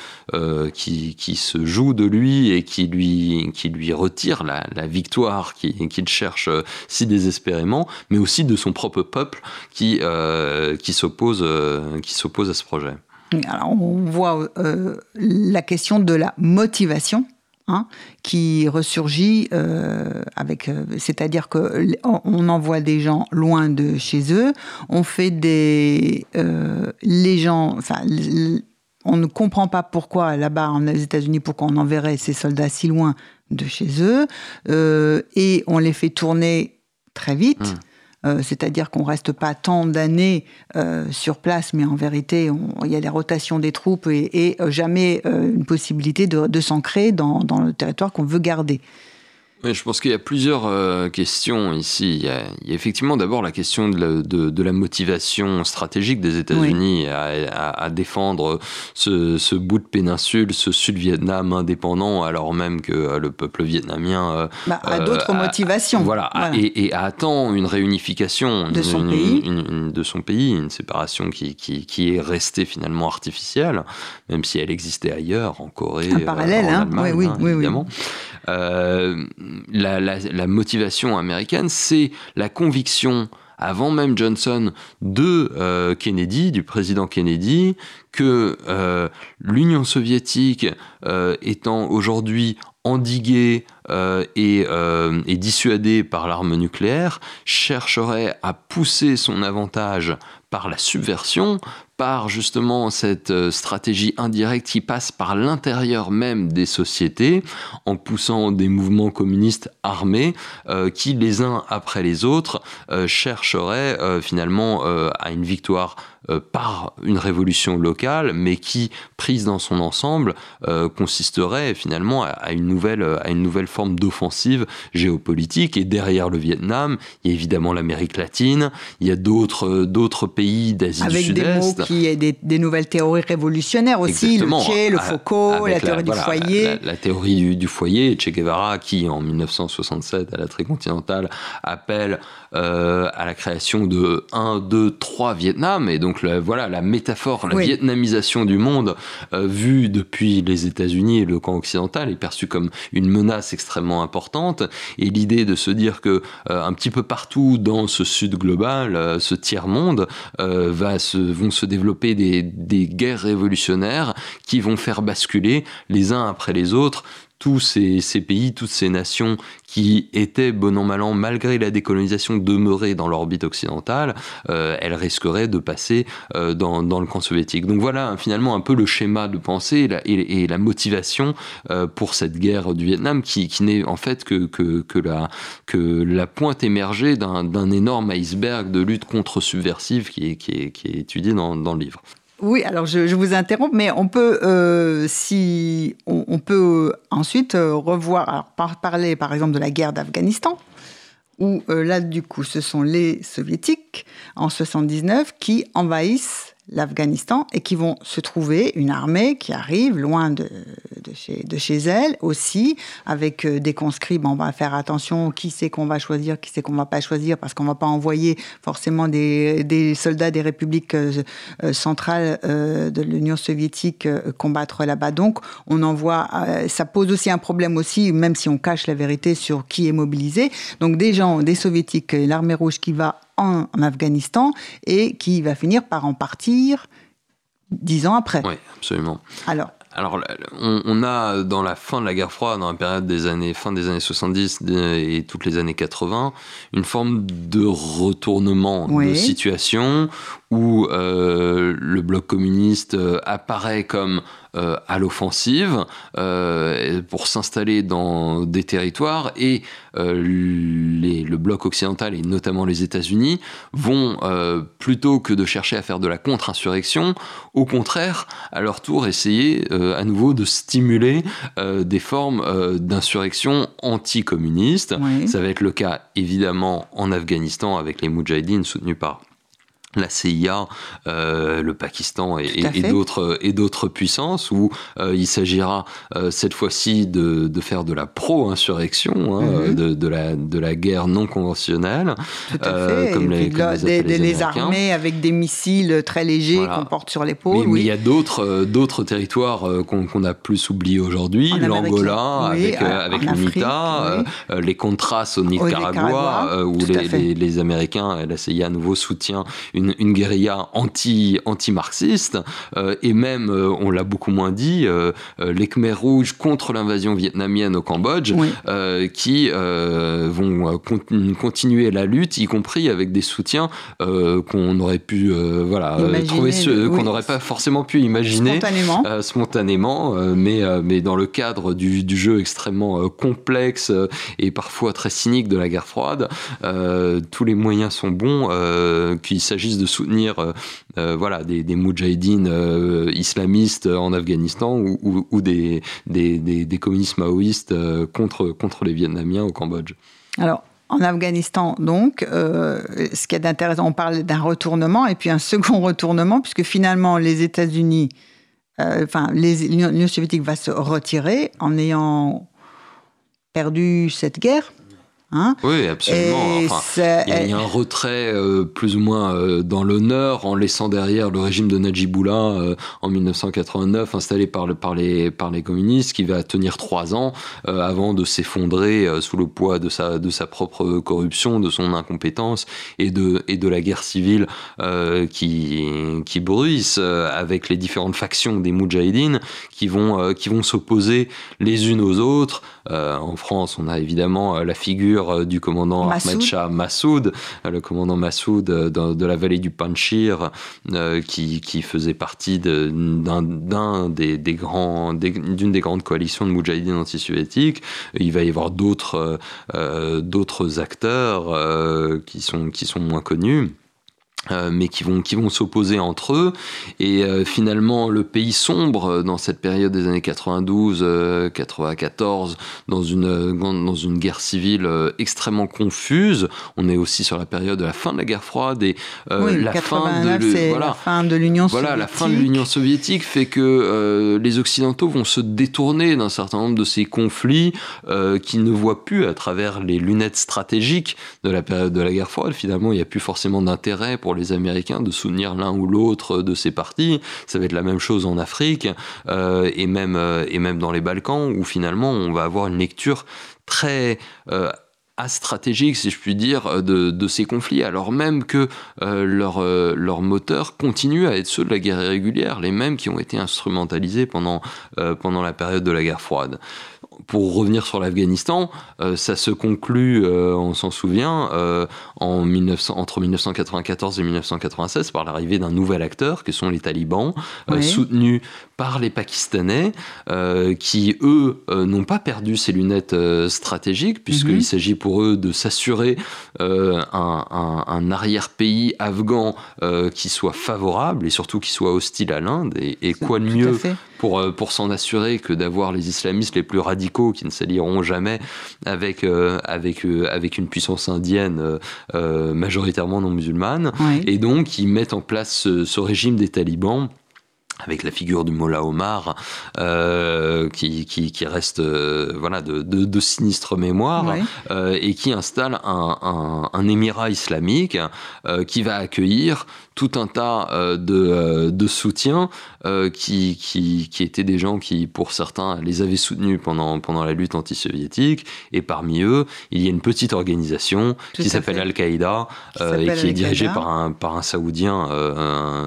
qui, qui, se joue de lui et qui lui, qui lui retire la, la victoire qu'il cherche si désespérément, mais aussi de son propre peuple qui, euh, qui s'oppose euh, à ce projet. Alors on voit euh, la question de la motivation Hein, qui ressurgit euh, avec, c'est-à-dire que on envoie des gens loin de chez eux, on fait des, les gens, enfin, on ne comprend pas pourquoi là-bas aux États-Unis, pourquoi on enverrait ces soldats si loin de chez eux, et on les fait tourner très vite. Mmh. Euh, c'est-à-dire qu'on reste pas tant d'années euh, sur place, mais en vérité, il y a les rotations des troupes et, euh, jamais une possibilité de, s'ancrer dans, le territoire qu'on veut garder je pense qu'il y a plusieurs euh, questions ici. Il y, a, effectivement d'abord la question de la, de, la, motivation stratégique des États-Unis à, à, défendre ce, ce, bout de péninsule, ce Sud-Vietnam indépendant, alors même que euh, le peuple vietnamien euh, bah, a d'autres motivations. Voilà, Et, et, attend une réunification de son pays, une, de son pays, une séparation qui, qui, qui, est restée finalement artificielle, même si elle existait ailleurs, en Corée, en parallèle, en hein. Allemagne, oui, oui, évidemment. Euh, la, motivation américaine, c'est la conviction avant même Johnson de euh, Kennedy, du président Kennedy, que euh, l'Union soviétique étant aujourd'hui endiguée et, et, dissuadée par l'arme nucléaire, chercherait à pousser son avantage par la subversion, par justement cette euh, stratégie indirecte qui passe par l'intérieur même des sociétés, en poussant des mouvements communistes armés euh, qui, les uns après les autres, euh, chercheraient finalement à une victoire euh, par une révolution locale, mais qui, prise dans son ensemble, euh, consisterait finalement à, une nouvelle, à une nouvelle forme d'offensive géopolitique. Et derrière le Vietnam, il y a évidemment l'Amérique latine, il y a d'autres, d'autres pays d'Asie du Sud-Est. Avec des mots qui est des, des, nouvelles théories révolutionnaires aussi, le Che, le Foucault, la théorie du foyer. La, théorie du, foyer, Che Guevara, qui en 1967 à la Tricontinentale appelle euh, à la création de 1, 2, 3 Vietnam, et donc donc voilà la métaphore, la vietnamisation du monde euh, vue depuis les États-Unis et le camp occidental est perçue comme une menace extrêmement importante. Et l'idée de se dire que euh, un petit peu partout dans ce Sud global, euh, ce tiers monde, va se, vont se développer des, des guerres révolutionnaires qui vont faire basculer les uns après les autres tous ces, pays, toutes ces nations qui étaient, bon an, mal an, malgré la décolonisation, demeurées dans l'orbite occidentale, euh, elles risqueraient de passer euh, dans, le camp soviétique. Donc voilà finalement un peu le schéma de pensée et la, motivation euh, pour cette guerre du Vietnam qui, n'est en fait que, la, pointe émergée d'un énorme iceberg de lutte contre-subversive qui est, qui, est, étudié dans le livre. Oui, alors je, vous interromps, mais on peut, euh, si on, peut ensuite euh, revoir, parler par exemple de la guerre d'Afghanistan, où euh, là du coup ce sont les soviétiques en 79 qui envahissent l'Afghanistan et qui vont se trouver une armée qui arrive loin de, de, chez, de chez elle aussi, avec euh, des conscrits. Bon, on va faire attention qui c'est qu'on va choisir, qui c'est qu'on va pas choisir, parce qu'on va pas envoyer forcément des, des soldats des républiques euh, euh, centrales de l'Union soviétique combattre là-bas. Donc, on envoie. ça pose aussi un problème aussi, même si on cache la vérité sur qui est mobilisé. Donc, des gens, des soviétiques, l'armée rouge qui va en, Afghanistan et qui va finir par en partir dix ans après. Oui, absolument. Alors, alors, on, a dans la fin de la guerre froide, dans la période des années fin des années 70 et toutes les années 80, une forme de retournement de situation où euh, le bloc communiste euh, apparaît comme euh, à l'offensive pour s'installer dans des territoires et le bloc occidental et notamment les États-Unis vont plutôt que de chercher à faire de la contre-insurrection, au contraire, à leur tour essayer à nouveau de stimuler des formes d'insurrection anticommunistes. Ça va être le cas évidemment en Afghanistan avec les Moudjahidines soutenus par la CIA, euh, le Pakistan et, et, d'autres et d'autres puissances où euh, il s'agira euh, cette fois-ci de, de, faire de la pro-insurrection, hein, mhm. de, de, la de la guerre non conventionnelle, comme, les, des, les, armées avec des missiles très légers qu'on porte sur l'épaule. Mais, il y a d'autres d'autres territoires qu'on a plus oubliés aujourd'hui, l'Angola avec avec l'UNITA, les Contras au Nicaragua, où les, les, Américains, la CIA à nouveau soutient une une, une guérilla anti, anti-marxiste, et même, on l'a beaucoup moins dit, les Khmer rouges contre l'invasion vietnamienne au Cambodge, qui vont continuer la lutte, y compris avec des soutiens qu'on aurait pu voilà, trouver, qu'on n'aurait pas forcément pu imaginer spontanément, spontanément mais, mais dans le cadre du, du jeu extrêmement complexe et parfois très cynique de la guerre froide, tous les moyens sont bons, qu'il s'agisse de soutenir voilà, des, des moudjahidines islamistes en Afghanistan ou, des, des, communistes maoïstes contre, contre les Vietnamiens au Cambodge. Alors, en Afghanistan, donc, euh, ce qui est intéressant, on parle d'un retournement et puis un second retournement, puisque finalement les États-Unis, euh, enfin, l'Union soviétique va se retirer en ayant perdu cette guerre. Hein oui, absolument. il y, a un retrait euh, plus ou moins euh, dans l'honneur en laissant derrière le régime de Najibullah euh, en 1989 installé par, le, par, les, par les communistes qui va tenir trois ans avant de s'effondrer sous le poids de sa, de sa propre corruption, de son incompétence et de, et de la guerre civile qui, qui bruisse avec les différentes factions des Moudjahidines qui vont, qui vont s'opposer les unes aux autres. en France, on a évidemment la figure euh, du commandant Ahmed Shah Massoud, euh, le commandant Massoud euh, de, la vallée du Panchir, qui, faisait partie d'un des, grands, d'une des grandes coalitions de moudjahidines anti-soviétiques. Il va y avoir d'autres d'autres acteurs qui, sont, qui sont moins connus. Euh, mais qui vont, qui vont s'opposer entre eux. Et euh, finalement, le pays sombre dans cette période des années 92, 94, euh, dans une, dans une guerre civile extrêmement confuse. On est aussi sur la période de la fin de la guerre froide et la, fin de, voilà, la fin de l'Union soviétique. Voilà, la fin de l'Union soviétique fait que les Occidentaux vont se détourner d'un certain nombre de ces conflits qu'ils ne voient plus à travers les lunettes stratégiques de la période de la guerre froide. Finalement, il n'y a plus forcément d'intérêt pour les Américains de soutenir l'un ou l'autre de ces partis. Ça va être la même chose en Afrique euh, et, même, euh, et même dans les Balkans, où finalement on va avoir une lecture très euh, stratégique, si je puis dire, de, ces conflits, alors même que leurs leur moteurs continuent à être ceux de la guerre irrégulière, les mêmes qui ont été instrumentalisés pendant, pendant la période de la guerre froide pour revenir sur l'Afghanistan, euh, ça se conclut, euh, on s'en souvient, euh, en 1900, entre 1994 et 1996 par l'arrivée d'un nouvel acteur, que sont les talibans, soutenus par les Pakistanais, qui, eux, n'ont pas perdu ces lunettes stratégiques, puisqu'il mhm. s'agit pour eux de s'assurer un, arrière-pays afghan qui soit favorable et surtout qui soit hostile à l'Inde. Et, quoi de mieux pour, euh, pour s'en assurer que d'avoir les islamistes les plus radicaux qui ne s'allieront jamais avec, euh, avec, euh, avec une puissance indienne majoritairement non musulmane. Et donc, ils mettent en place ce, ce régime des talibans avec la figure du Mollah Omar, euh, qui, qui, qui, reste euh, voilà, de, de, de, sinistre mémoire, euh, et qui installe un, un, un émirat islamique qui va accueillir tout un tas euh, de, euh, de soutiens qui, qui, qui, étaient des gens qui, pour certains, les avaient soutenus pendant, pendant la lutte anti-soviétique, et parmi eux, il y a une petite organisation qui s'appelle Al-Qaïda, et qui est dirigée par un, par un Saoudien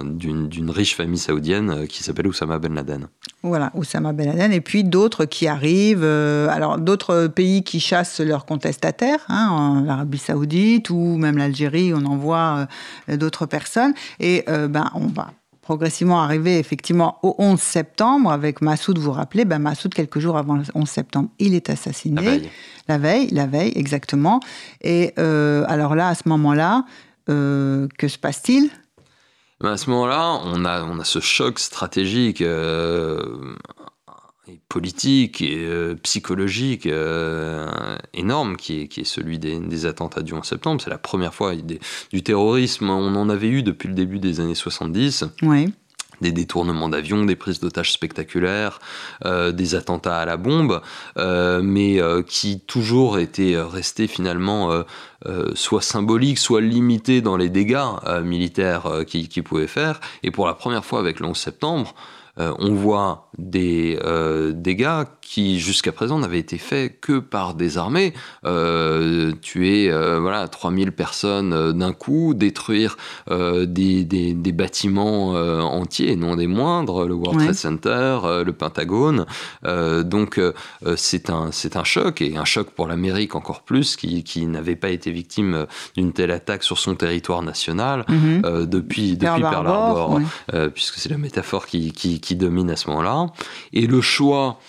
d'une riche famille saoudienne qui s'appelle Oussama Ben Laden. Voilà, Oussama Ben Laden, et puis d'autres qui arrivent, euh, alors d'autres pays qui chassent leurs contestataires, hein, l'Arabie Saoudite ou même l'Algérie, on envoie euh, d'autres personnes, et euh, ben on va progressivement arriver effectivement au 11 septembre avec Massoud, vous vous rappelez, ben Massoud, quelques jours avant le 11 septembre, il est assassiné. La veille. La veille, la veille exactement. Et alors là, à ce moment-là, que se passe-t-il? À ce moment-là, on a, on a ce choc stratégique euh, et politique et euh, psychologique euh, énorme qui est, qui est celui des, attentats du 11 septembre. C'est la première fois du terrorisme. On en avait eu depuis le début des années 70. Oui des détournements d'avions, des prises d'otages spectaculaires, des attentats à la bombe, mais qui toujours étaient restés finalement euh, soit symbolique, soit limité dans les dégâts euh, militaires euh, qu'ils pouvaient faire. Et pour la première fois avec le 11 septembre, on voit des, des gars qui jusqu'à présent n'avaient été faits que par des armées, tuer voilà 3000 personnes d'un coup, détruire des, des, des, bâtiments entiers, non des moindres, le World Trade Center, le Pentagone. donc c'est un, c'est un choc et un choc pour l'Amérique encore plus qui, qui n'avait pas été victime d'une telle attaque sur son territoire national mhm. euh, depuis, depuis Pearl Harbor, euh, puisque c'est la métaphore qui, qui, domine à ce moment-là. Et le choix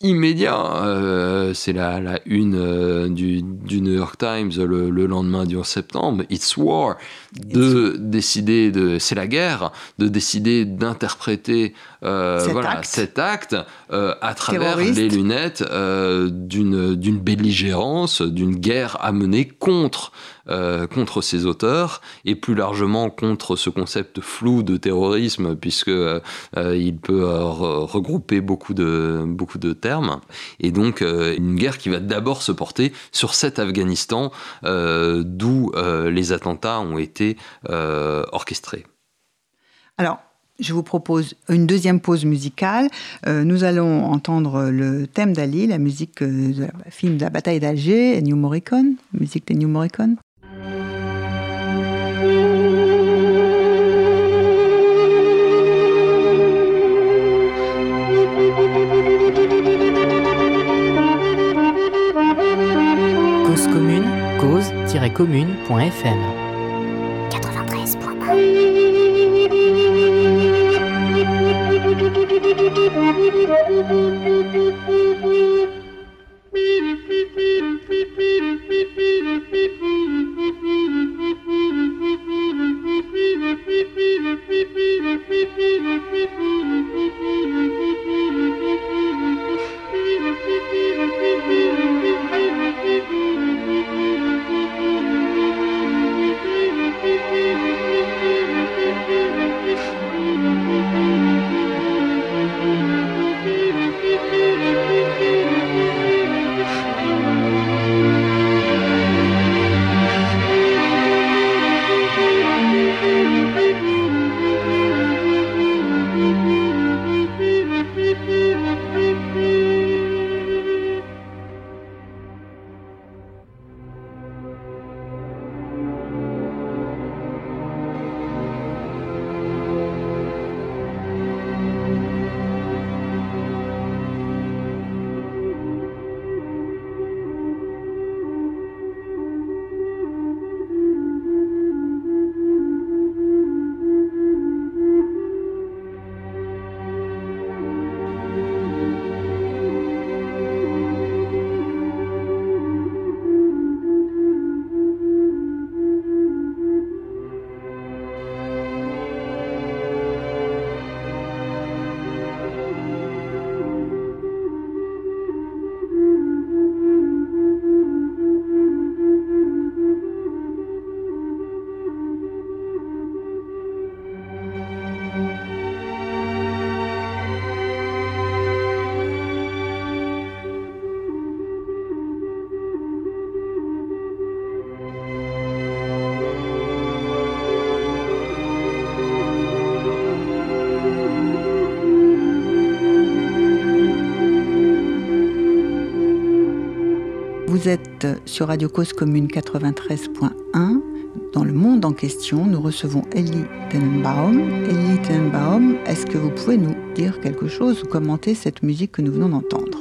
immédiat. Euh, c'est la, la une du, du, New York Times le, le, lendemain du 11 septembre. It's war. De décider de, c'est la guerre, de décider d'interpréter voilà, cet acte à travers les lunettes d'une, d'une belligérance, d'une guerre à mener contre euh, contre ces auteurs et plus largement contre ce concept flou de terrorisme puisque euh, euh, il peut regrouper beaucoup de beaucoup de termes et donc une guerre qui va d'abord se porter sur cet Afghanistan d'où les attentats ont été orchestrés. Alors, je vous propose une deuxième pause musicale. nous allons entendre le thème d'Ali, la musique du film de la bataille d'Alger, New Morricone, musique de New Morricone. Cause commune, cause-commune.fm Sur Radio Cause Commune 93.1. Dans le monde en question, nous recevons Ellie Tenenbaum. Ellie Tenenbaum, est-ce que vous pouvez nous dire quelque chose ou commenter cette musique que nous venons d'entendre?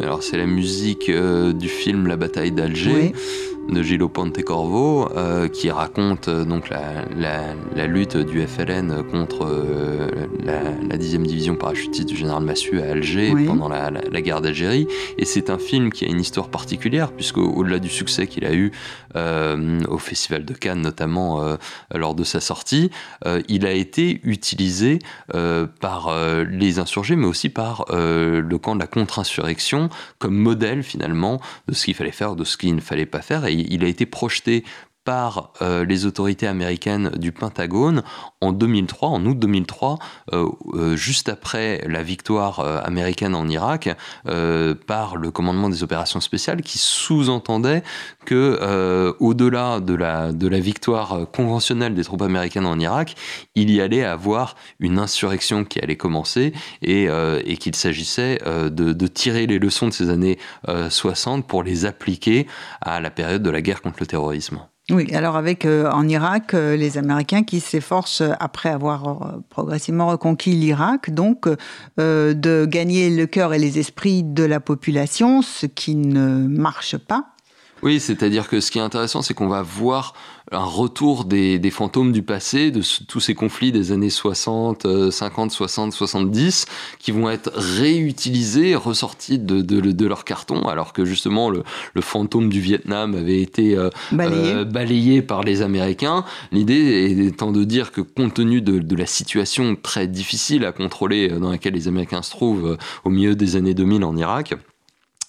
Alors c'est la musique euh, du film La bataille d'Alger de Gillo Pontecorvo euh, qui raconte euh, donc la, lutte du FLN contre euh, la, 10e division parachutiste du général Massu à Alger pendant la, guerre d'Algérie. Et c'est un film qui a une histoire particulière puisque au-delà du succès qu'il a eu au Festival de Cannes notamment lors de sa sortie, il a été utilisé par les insurgés mais aussi par le camp de la contre-insurrection comme modèle finalement de ce qu'il fallait faire, de ce qu'il ne fallait pas faire. Et il a été projeté par euh, les autorités américaines du Pentagone en 2003, en août 2003, euh, euh, juste après la victoire américaine en Irak, par le commandement des opérations spéciales, qui sous-entendait que au-delà de la, victoire conventionnelle des troupes américaines en Irak, il y allait avoir une insurrection qui allait commencer et, qu'il s'agissait de, tirer les leçons de ces années 60 pour les appliquer à la période de la guerre contre le terrorisme. Oui, alors avec euh, en Irak euh, les Américains qui s'efforcent euh, après avoir progressivement reconquis l'Irak, donc de gagner le cœur et les esprits de la population, ce qui ne marche pas. Oui, c'est-à-dire que ce qui est intéressant, c'est qu'on va voir un retour des, fantômes du passé, de tous ces conflits des années 60, 50, 60, 70, qui vont être réutilisés, ressortis de, leur carton, alors que justement le, fantôme du Vietnam avait été euh, euh, balayé. par les Américains. L'idée étant de dire que compte tenu de, la situation très difficile à contrôler dans laquelle les Américains se trouvent euh, au milieu des années 2000 en Irak,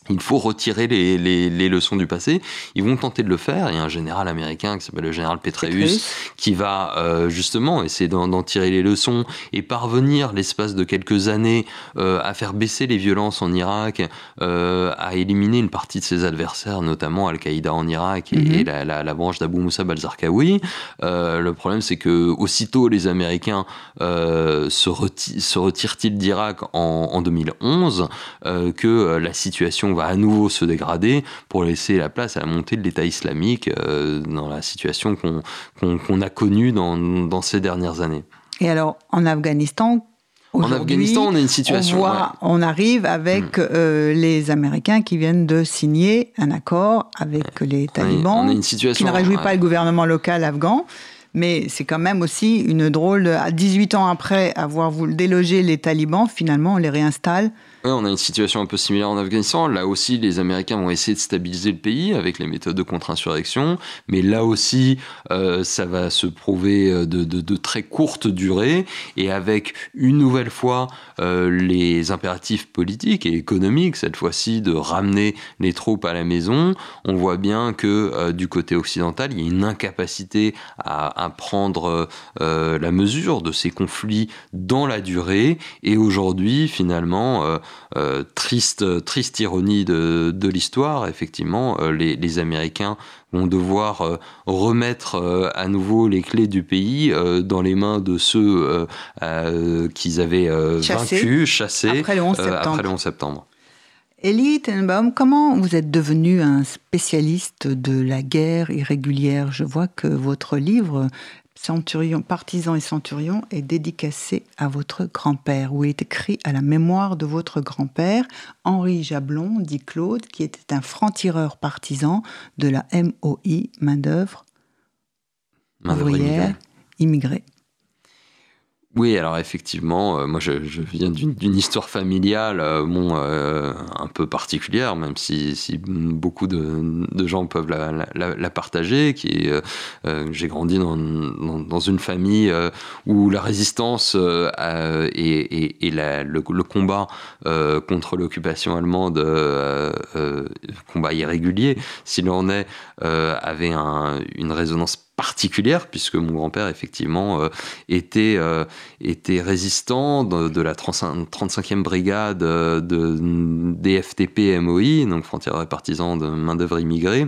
il faut retirer les, les, les, leçons du passé. Ils vont tenter de le faire. Il y a un général américain qui s'appelle le général Petraeus qui va euh, justement essayer d'en tirer les leçons et parvenir, l'espace de quelques années, euh, à faire baisser les violences en Irak, euh, à éliminer une partie de ses adversaires, notamment Al-Qaïda en Irak et, mhm. la, la, la, branche d'Abu Moussa al-Zarqawi. Le problème, c'est que aussitôt les Américains se, reti se retirent-ils d'Irak en, en, 2011, que la situation va à nouveau se dégrader pour laisser la place à la montée de l'État islamique euh, dans la situation qu'on a connue dans, ces dernières années. Et alors, en Afghanistan, en Afghanistan, on a une situation. On, voit, on arrive avec hmm. euh, les Américains qui viennent de signer un accord avec les talibans, on a une situation, qui ne réjouit pas le gouvernement local afghan. Mais c'est quand même aussi une drôle. À 18 ans après avoir voulu déloger les talibans, finalement, on les réinstalle on a une situation un peu similaire en Afghanistan. Là aussi, les Américains vont essayer de stabiliser le pays avec les méthodes de contre-insurrection. Mais là aussi, euh, ça va se prouver euh, de, très courte durée. Et avec une nouvelle fois euh, les impératifs politiques et économiques, cette fois-ci de ramener les troupes à la maison, on voit bien que du côté occidental, il y a une incapacité à, à prendre la mesure de ces conflits dans la durée. Et aujourd'hui, finalement, euh, triste, triste ironie de, l'histoire, effectivement, euh, les, Américains vont devoir euh, remettre à nouveau les clés du pays dans les mains de ceux qu'ils avaient vaincus, chassés après le 11 septembre. Après le 11 septembre. Elie Tenenbaum, comment vous êtes devenu un spécialiste de la guerre irrégulière? Je vois que votre livre Centurion, partisan et centurion est dédicacé à votre grand-père, ou est écrit à la mémoire de votre grand-père, Henri Jablon, dit Claude, qui était un franc-tireur partisan de la MOI, main-d'œuvre ouvrière immigrée. Oui, alors effectivement, euh, moi je, viens d'une histoire familiale euh, bon, euh, un peu particulière, même si, beaucoup de, gens peuvent la, partager. Qui j'ai grandi dans, une famille où la résistance et, et, le, combat contre l'occupation allemande, combat irrégulier, s'il en est, avait une résonance particulière, puisque mon grand-père, effectivement, euh, était, euh, était résistant de, la 35e brigade euh, de, des FTP MOI, donc partisans de main-d'œuvre immigrée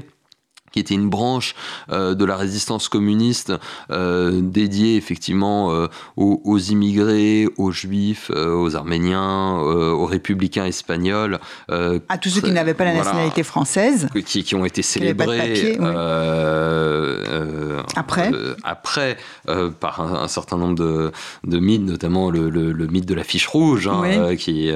qui était une branche euh, de la résistance communiste euh, dédiée effectivement euh, aux, immigrés, aux juifs, aux arméniens, aux républicains espagnols. à tous ceux qui n'avaient pas la nationalité française. Qui, qui, ont été célébrés après, après par un, certain nombre de, de mythes, notamment le, le, mythe de la fiche rouge, hein, qui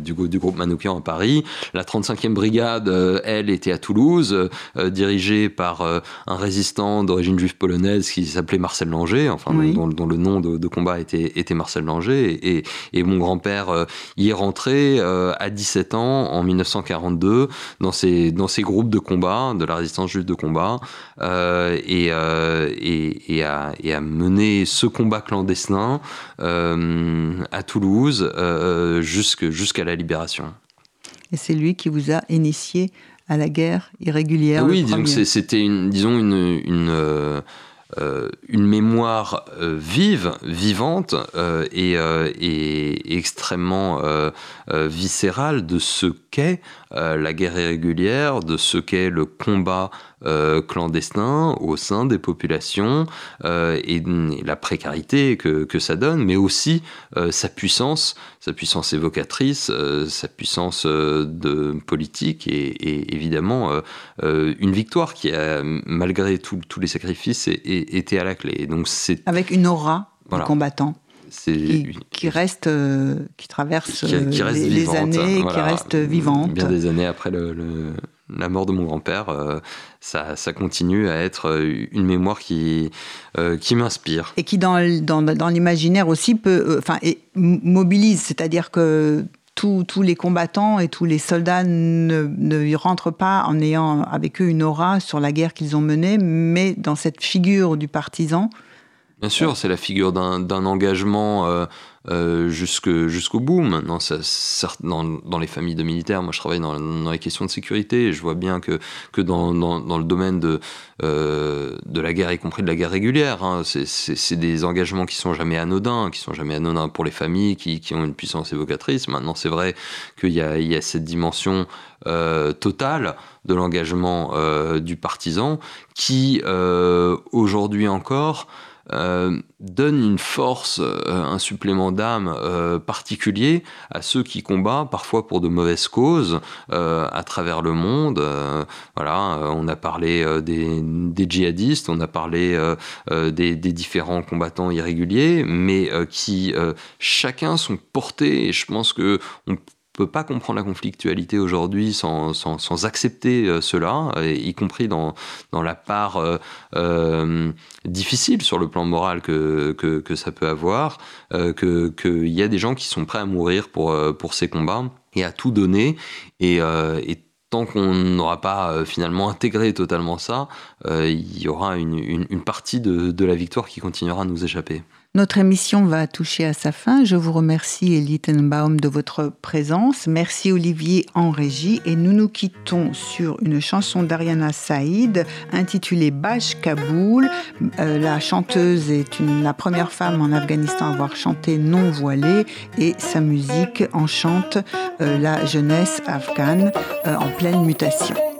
du, du groupe Manoukian à Paris. La 35e brigade, elle, était à Toulouse, dirigée par euh, un résistant d'origine juive polonaise qui s'appelait Marcel Langer, enfin dont, le nom de, combat était, était Marcel Langer. Et, mon grand-père euh, y est rentré euh, à 17 ans en 1942 dans ces, dans ces groupes de combat, de la résistance juive de combat, et, et, a, et, a, mené ce combat clandestin à Toulouse jusqu'à la libération. Et c'est lui qui vous a initié à la guerre irrégulière. Oui, disons que c'était une, disons une, une euh, une mémoire euh, vive, vivante euh, et, et, extrêmement viscérale de ce qu'est la guerre irrégulière, de ce qu'est le combat euh, clandestin au sein des populations euh, et, la précarité que, que, ça donne, mais aussi euh, sa puissance, sa puissance évocatrice, sa puissance de politique et, évidemment une victoire qui a, malgré tous les sacrifices, été à la clé. Donc c'est avec une aura voilà. combattant qui, qui, reste, qui traverse les, années, qui reste vivante. Bien des années après le, la mort de mon grand-père, euh, ça, ça, continue à être euh, une mémoire qui, euh, qui m'inspire. Et qui, dans, dans, dans l'imaginaire aussi, peut, enfin, mobilise, c'est-à-dire que tous, tous, les combattants et tous les soldats ne, ne rentrent pas en ayant avec eux une aura sur la guerre qu'ils ont menée, mais dans cette figure du partisan. Bien sûr, c'est la figure d'un engagement euh, jusqu'au bout. Maintenant, ça, dans, dans, les familles de militaires, moi je travaille dans, dans, les questions de sécurité et je vois bien que, que dans, dans le domaine de, euh, de la guerre, y compris de la guerre régulière, hein, c'est des engagements qui sont jamais anodins, qui sont jamais anodins pour les familles, qui, qui ont une puissance évocatrice. Maintenant, c'est vrai qu'il y, y, a cette dimension euh, totale de l'engagement euh, du partisan qui, euh, aujourd'hui encore, euh, donne une force, euh, un supplément d'âme euh, particulier à ceux qui combattent parfois pour de mauvaises causes à travers le monde. voilà, on a parlé des, djihadistes, on a parlé des, différents combattants irréguliers, mais qui chacun sont portés. Et je pense que on peut pas comprendre la conflictualité aujourd'hui sans, accepter euh, cela, y compris dans, la part euh, euh, difficile sur le plan moral que, ça peut avoir, qu'il y a des gens qui sont prêts à mourir pour, ces combats et à tout donner. Et, tant qu'on n'aura pas finalement intégré totalement ça, il y aura une, partie de la victoire qui continuera à nous échapper. Notre émission va toucher à sa fin. Je vous remercie, Elie Tenbaum, de votre présence. Merci, Olivier, en régie. Et nous nous quittons sur une chanson d'Ariana Saïd intitulée Bash Kaboul. Euh, la chanteuse est la première femme en Afghanistan à avoir chanté non voilée et sa musique enchante euh, la jeunesse afghane euh, en pleine mutation.